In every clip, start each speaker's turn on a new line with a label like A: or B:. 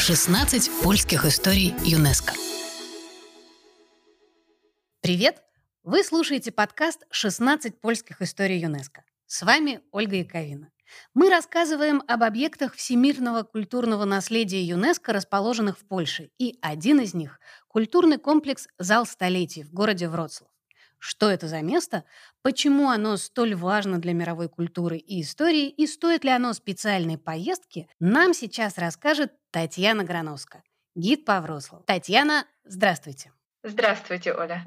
A: 16 польских историй ЮНЕСКО. Привет! Вы слушаете подкаст «16 польских историй ЮНЕСКО». С вами Ольга Яковина. Мы рассказываем об объектах всемирного культурного наследия ЮНЕСКО, расположенных в Польше, и один из них – культурный комплекс «Зал столетий» в городе Вроцлав. Что это за место, почему оно столь важно для мировой культуры и истории, и стоит ли оно специальной поездки, нам сейчас расскажет Татьяна Грановска, гид по Вроцлаву. Татьяна, здравствуйте.
B: Здравствуйте, Оля.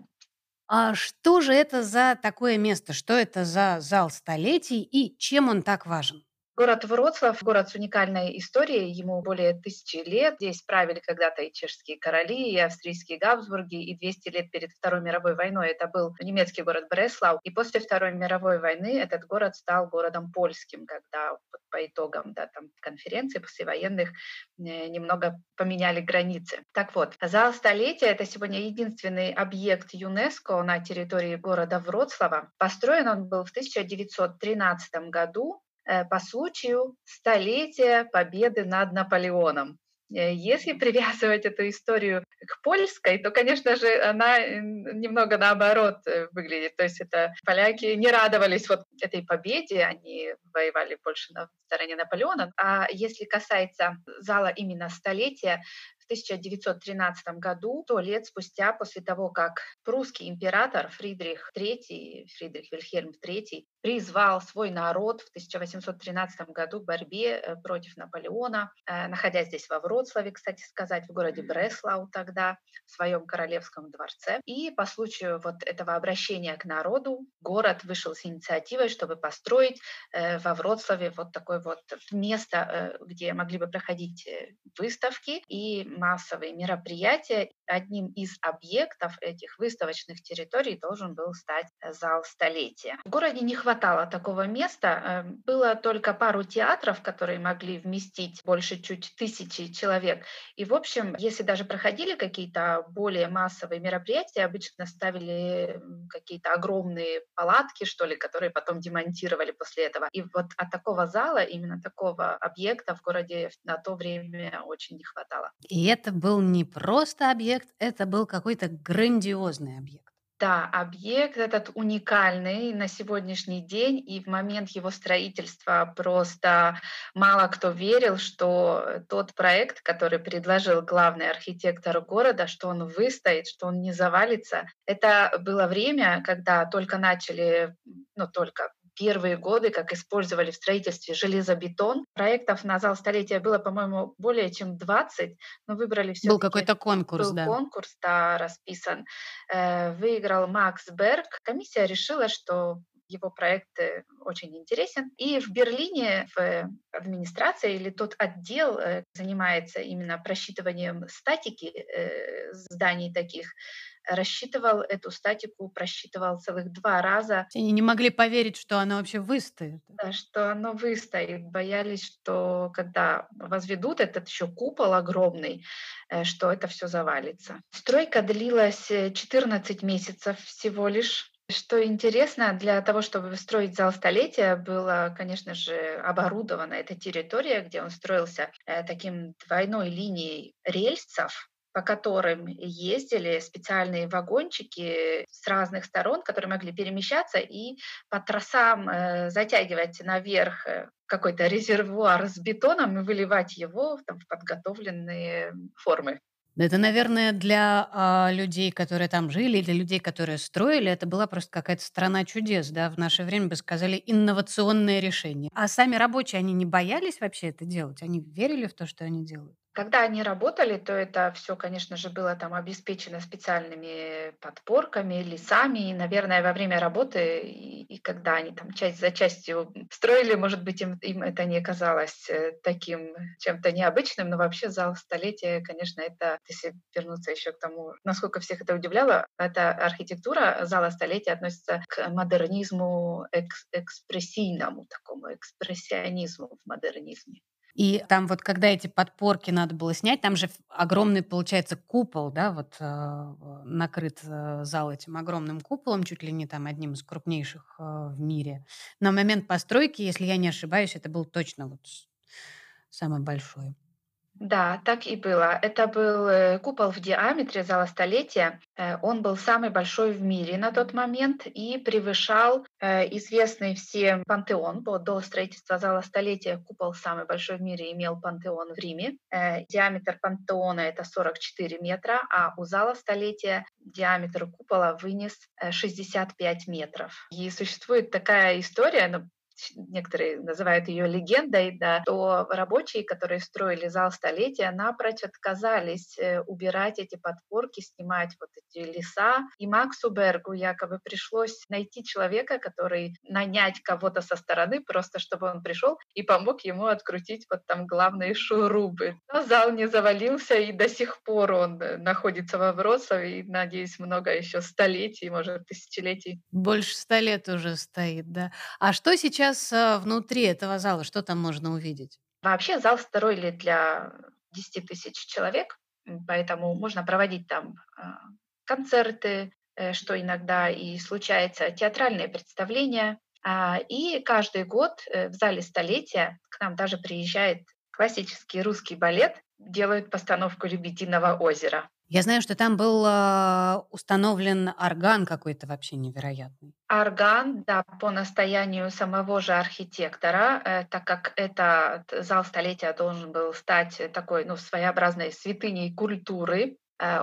A: А что же это за такое место? Что это за зал столетий и чем он так важен?
B: Город Вроцлав, город с уникальной историей, ему более тысячи лет. Здесь правили когда-то и чешские короли, и австрийские Габсбурги, и 200 лет перед Второй мировой войной это был немецкий город Бреслау. И после Второй мировой войны этот город стал городом польским, когда по итогам да, там, конференции послевоенных э, немного поменяли границы. Так вот, зал столетия — это сегодня единственный объект ЮНЕСКО на территории города Вроцлава. Построен он был в 1913 году по случаю столетия победы над Наполеоном. Э, если привязывать эту историю к польской, то, конечно же, она немного наоборот э, выглядит. То есть это поляки не радовались вот этой победе, они воевали больше на стороне Наполеона. А если касается зала именно столетия, 1913 году, то лет спустя, после того, как прусский император Фридрих III, Фридрих Вильхельм III, призвал свой народ в 1813 году к борьбе э, против Наполеона, э, находясь здесь во Вроцлаве, кстати сказать, в городе Бреслау тогда, в своем королевском дворце. И по случаю вот этого обращения к народу город вышел с инициативой, чтобы построить э, во Вроцлаве вот такое вот место, где могли бы проходить выставки и массовые мероприятия. Одним из объектов этих выставочных территорий должен был стать э, зал столетия. В городе не хватало такого места. Эм, было только пару театров, которые могли вместить больше чуть тысячи человек. И, в общем, если даже проходили какие-то более массовые мероприятия, обычно ставили какие-то огромные палатки, что ли, которые потом демонтировали после этого. И вот от такого зала, именно такого объекта в городе на то время очень не хватало.
A: И это был не просто объект, это был какой-то грандиозный объект.
B: Да, объект этот уникальный на сегодняшний день, и в момент его строительства просто мало кто верил, что тот проект, который предложил главный архитектор города, что он выстоит, что он не завалится. Это было время, когда только начали, ну только первые годы, как использовали в строительстве железобетон. Проектов на зал столетия было, по-моему, более чем 20, но выбрали все
A: Был какой-то конкурс,
B: был
A: да.
B: конкурс, да, расписан. Э, выиграл Макс Берг. Комиссия решила, что его проект очень интересен. И в Берлине в администрации или тот отдел э, занимается именно просчитыванием статики э, зданий таких, рассчитывал эту статику, просчитывал целых два раза.
A: Они не могли поверить, что она вообще выстоит.
B: Да, что оно выстоит. Боялись, что когда возведут этот еще купол огромный, э, что это все завалится. Стройка длилась 14 месяцев всего лишь. Что интересно, для того, чтобы строить зал столетия, была, конечно же, оборудована эта территория, где он строился э, таким двойной линией рельсов, по которым ездили специальные вагончики с разных сторон, которые могли перемещаться и по трассам э, затягивать наверх э, какой-то резервуар с бетоном и выливать его в подготовленные формы.
A: Это, наверное, для а, людей, которые там жили, для людей, которые строили, это была просто какая-то страна чудес, да, в наше время бы сказали инновационное решение. А сами рабочие, они не боялись вообще это делать? Они верили в то, что они делают?
B: Когда они работали, то это все, конечно же, было там обеспечено специальными подпорками, лесами. И, наверное, во время работы, и, и когда они там часть за частью строили, может быть, им, им это не казалось э, таким чем-то необычным, но вообще зал столетия, конечно, это, если вернуться еще к тому, насколько всех это удивляло, эта архитектура зала столетия относится к модернизму экс экспрессийному, такому экспрессионизму в модернизме.
A: И там вот, когда эти подпорки надо было снять, там же огромный, получается, купол, да, вот э, накрыт э, зал этим огромным куполом, чуть ли не там одним из крупнейших э, в мире. На момент постройки, если я не ошибаюсь, это был точно вот самый большой.
B: Да, так и было. Это был э, купол в диаметре зала столетия. Э, Он был самый большой в мире на тот момент и превышал э, известный всем пантеон. До строительства зала столетия купол самый большой в мире имел пантеон в Риме. Диаметр пантеона это 44 метра, а у зала столетия диаметр купола вынес э, 65 метров. И существует такая история, ну, некоторые называют ее легендой, да, то рабочие, которые строили зал столетия, напрочь отказались э, убирать эти подпорки, снимать вот эти леса. И Максу Бергу якобы пришлось найти человека, который нанять кого-то со стороны, просто чтобы он пришел и помог ему открутить вот там главные шурубы. Но зал не завалился, и до сих пор он э, находится во Вроцлаве, и, надеюсь, много еще столетий, может, тысячелетий.
A: Больше ста лет уже стоит, да. А что сейчас а, внутри этого зала? Что там можно увидеть?
B: Вообще зал строили для 10 тысяч человек, поэтому можно проводить там а, концерты, э, что иногда и случается, театральные представления. А, И каждый год э, в зале столетия к нам даже приезжает классический русский балет, делают постановку «Лебединого озера».
A: Я знаю, что там был а, установлен орган какой-то вообще невероятный.
B: Орган, да, по настоянию самого же архитектора, э, так как этот зал столетия должен был стать э, такой, ну, своеобразной святыней культуры, э,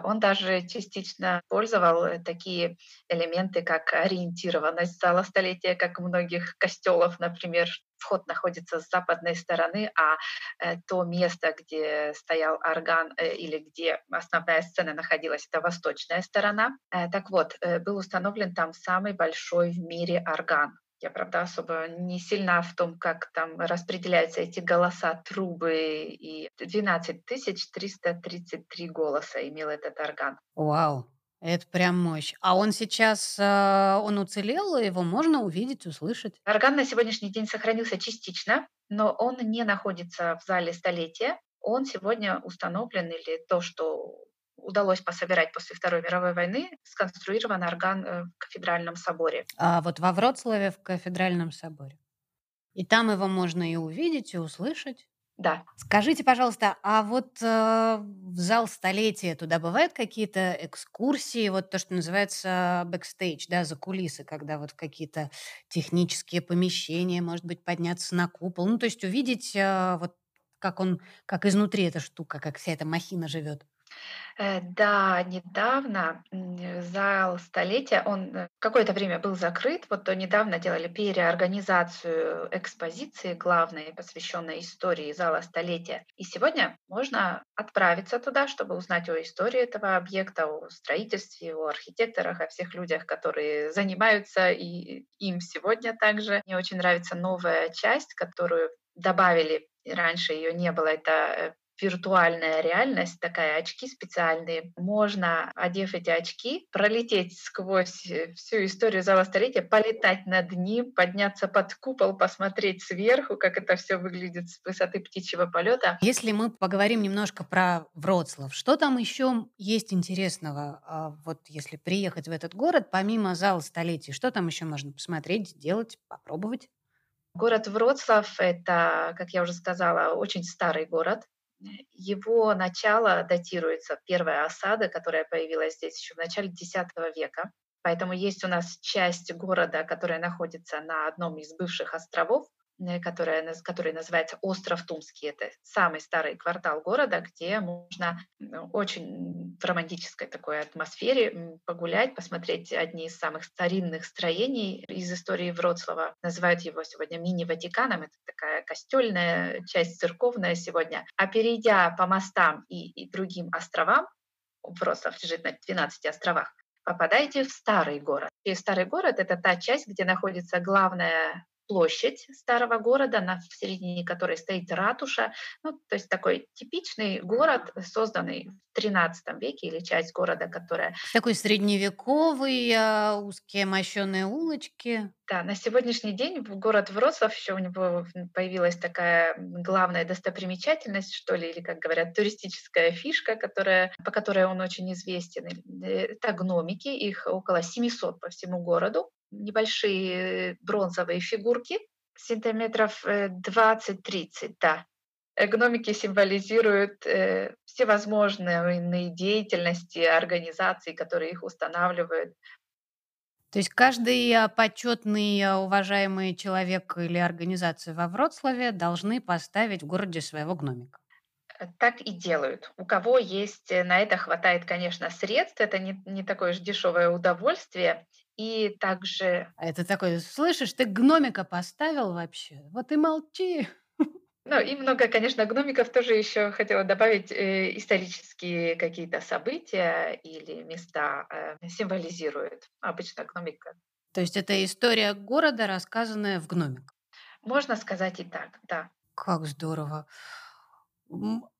B: он даже частично использовал э, такие элементы, как ориентированность зала столетия, как у многих костелов, например, вход находится с западной стороны, а э, то место, где стоял орган э, или где основная сцена находилась, это восточная сторона. Э, Так вот, э, был установлен там самый большой в мире орган. Я, правда, особо не сильна в том, как там распределяются эти голоса, трубы. И 12 333 голоса имел этот орган.
A: Вау, это прям мощь. А он сейчас, а, он уцелел, его можно увидеть, услышать?
B: Орган на сегодняшний день сохранился частично, но он не находится в зале столетия. Он сегодня установлен, или то, что удалось пособирать после Второй мировой войны, сконструирован орган э, в кафедральном соборе.
A: А вот во Вроцлаве в кафедральном соборе. И там его можно и увидеть, и услышать.
B: Да,
A: Скажите, пожалуйста, а вот э, в зал столетия туда бывают какие-то экскурсии, вот то, что называется бэкстейдж, да, за кулисы, когда вот какие-то технические помещения, может быть, подняться на купол, ну, то есть увидеть э, вот как он, как изнутри эта штука, как вся эта махина живет.
B: Э, да, недавно м, зал столетия, он э, какое-то время был закрыт, вот то недавно делали переорганизацию экспозиции главной, посвященной истории зала столетия. И сегодня можно отправиться туда, чтобы узнать о истории этого объекта, о строительстве, о архитекторах, о всех людях, которые занимаются и им сегодня также. Мне очень нравится новая часть, которую добавили, раньше ее не было, это э, виртуальная реальность, такая очки специальные. Можно, одев эти очки, пролететь сквозь э, всю историю зала столетия, полетать над ним, подняться под купол, посмотреть сверху, как это все выглядит с высоты птичьего полета.
A: Если мы поговорим немножко про Вроцлав, что там еще есть интересного, а, вот если приехать в этот город, помимо зала столетий, что там еще можно посмотреть, сделать, попробовать?
B: Город Вроцлав— это, как я уже сказала, очень старый город. Его начало датируется первая осада, которая появилась здесь еще в начале X века. Поэтому есть у нас часть города, которая находится на одном из бывших островов, которая, наз- который называется Остров Тумский. Это самый старый квартал города, где можно ну, очень в романтической такой атмосфере погулять, посмотреть одни из самых старинных строений из истории Вроцлава. Называют его сегодня мини-Ватиканом. Это такая костельная часть, церковная сегодня. А перейдя по мостам и, и другим островам, Вроцлав лежит на 12 островах, попадаете в старый город. И старый город— это та часть, где находится главная площадь старого города, на, в середине которой стоит ратуша. Ну, то есть такой типичный город, созданный в XIII веке, или часть города, которая
A: Такой средневековый, а, узкие мощеные улочки.
B: Да, на сегодняшний день в город Вроцлав еще у него появилась такая главная достопримечательность, что ли, или, как говорят, туристическая фишка, которая, по которой он очень известен. Э, Это гномики, их около 700 по всему городу. Небольшие бронзовые фигурки, сантиметров э, 20-30, да. гномики символизируют э, всевозможные деятельности организаций, которые их устанавливают.
A: То есть каждый а, почетный, а, уважаемый человек или организация во Вроцлаве должны поставить в городе своего гномика.
B: Э, так и делают. У кого есть э, на это хватает, конечно, средств, это не, не такое же дешевое удовольствие. И также...
A: А это такой, слышишь, ты гномика поставил вообще? Вот и молчи.
B: Ну, и много, конечно, гномиков тоже еще хотела добавить э, исторические какие-то события или места э, символизируют. Обычно гномика.
A: То есть это история города, рассказанная в гномик.
B: Можно сказать и так, да.
A: Как здорово.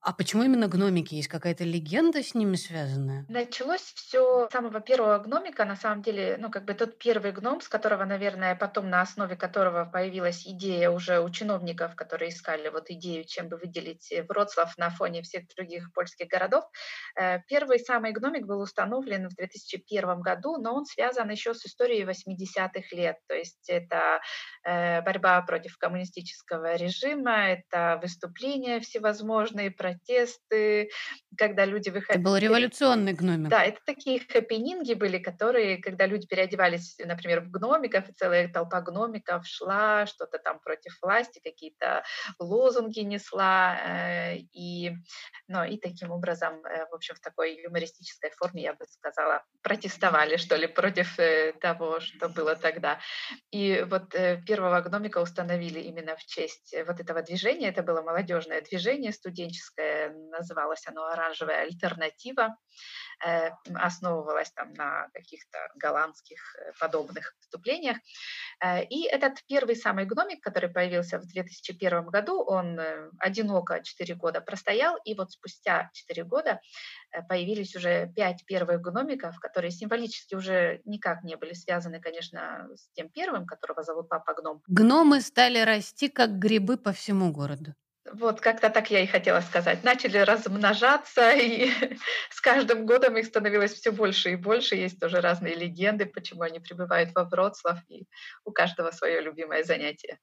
A: А почему именно гномики? Есть какая-то легенда с ними связанная?
B: Началось все с самого первого гномика, на самом деле, ну, как бы тот первый гном, с которого, наверное, потом на основе которого появилась идея уже у чиновников, которые искали вот идею, чем бы выделить э, Вроцлав на фоне всех других польских городов. Э, первый самый гномик был установлен в 2001 году, но он связан еще с историей 80-х лет. То есть это э, борьба против коммунистического режима, это выступления всевозможные, всевозможные протесты, когда люди выходили.
A: Это был революционный гномик.
B: Да, это такие хэппининги были, которые, когда люди переодевались, например, в гномиков, и целая толпа гномиков шла, что-то там против власти, какие-то лозунги несла, э, и, ну, и таким образом, э, в общем, в такой юмористической форме, я бы сказала, протестовали, что ли, против э, того, что было тогда. И вот первого гномика установили именно в честь вот этого движения, это было молодежное движение, студенческое, называлось оно «Оранжевая альтернатива», э, основывалось там на каких-то голландских э, подобных выступлениях. Э, и этот первый самый гномик, который появился в 2001 году, он одиноко 4 года простоял, и вот спустя 4 года появились уже 5 первых гномиков, которые символически уже никак не были связаны, конечно, с тем первым, которого зовут Папа Гном.
A: Гномы стали расти как грибы по всему городу.
B: Вот как-то так я и хотела сказать. Начали размножаться, и с каждым годом их становилось все больше и больше. Есть тоже разные легенды, почему они прибывают во Вроцлав, и у каждого свое любимое занятие.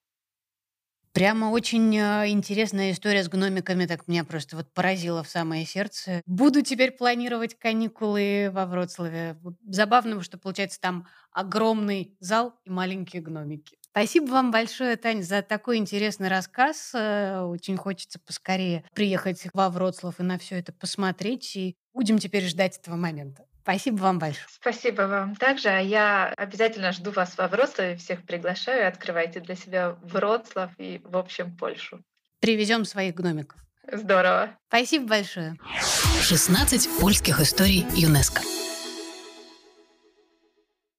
A: Прямо очень а, интересная история с гномиками, так меня просто вот поразила в самое сердце. Буду теперь планировать каникулы во Вроцлаве. Забавно, что получается там огромный зал и маленькие гномики. Спасибо вам большое, Таня, за такой интересный рассказ. Э, очень хочется поскорее приехать во Вроцлав и на все это посмотреть. И будем теперь ждать этого момента. Спасибо вам большое.
B: Спасибо вам также. А я обязательно жду вас во Вроцлаве. Всех приглашаю. Открывайте для себя Вроцлав и, в общем, Польшу.
A: Привезем своих гномиков.
B: Здорово.
A: Спасибо большое. 16 польских историй ЮНЕСКО.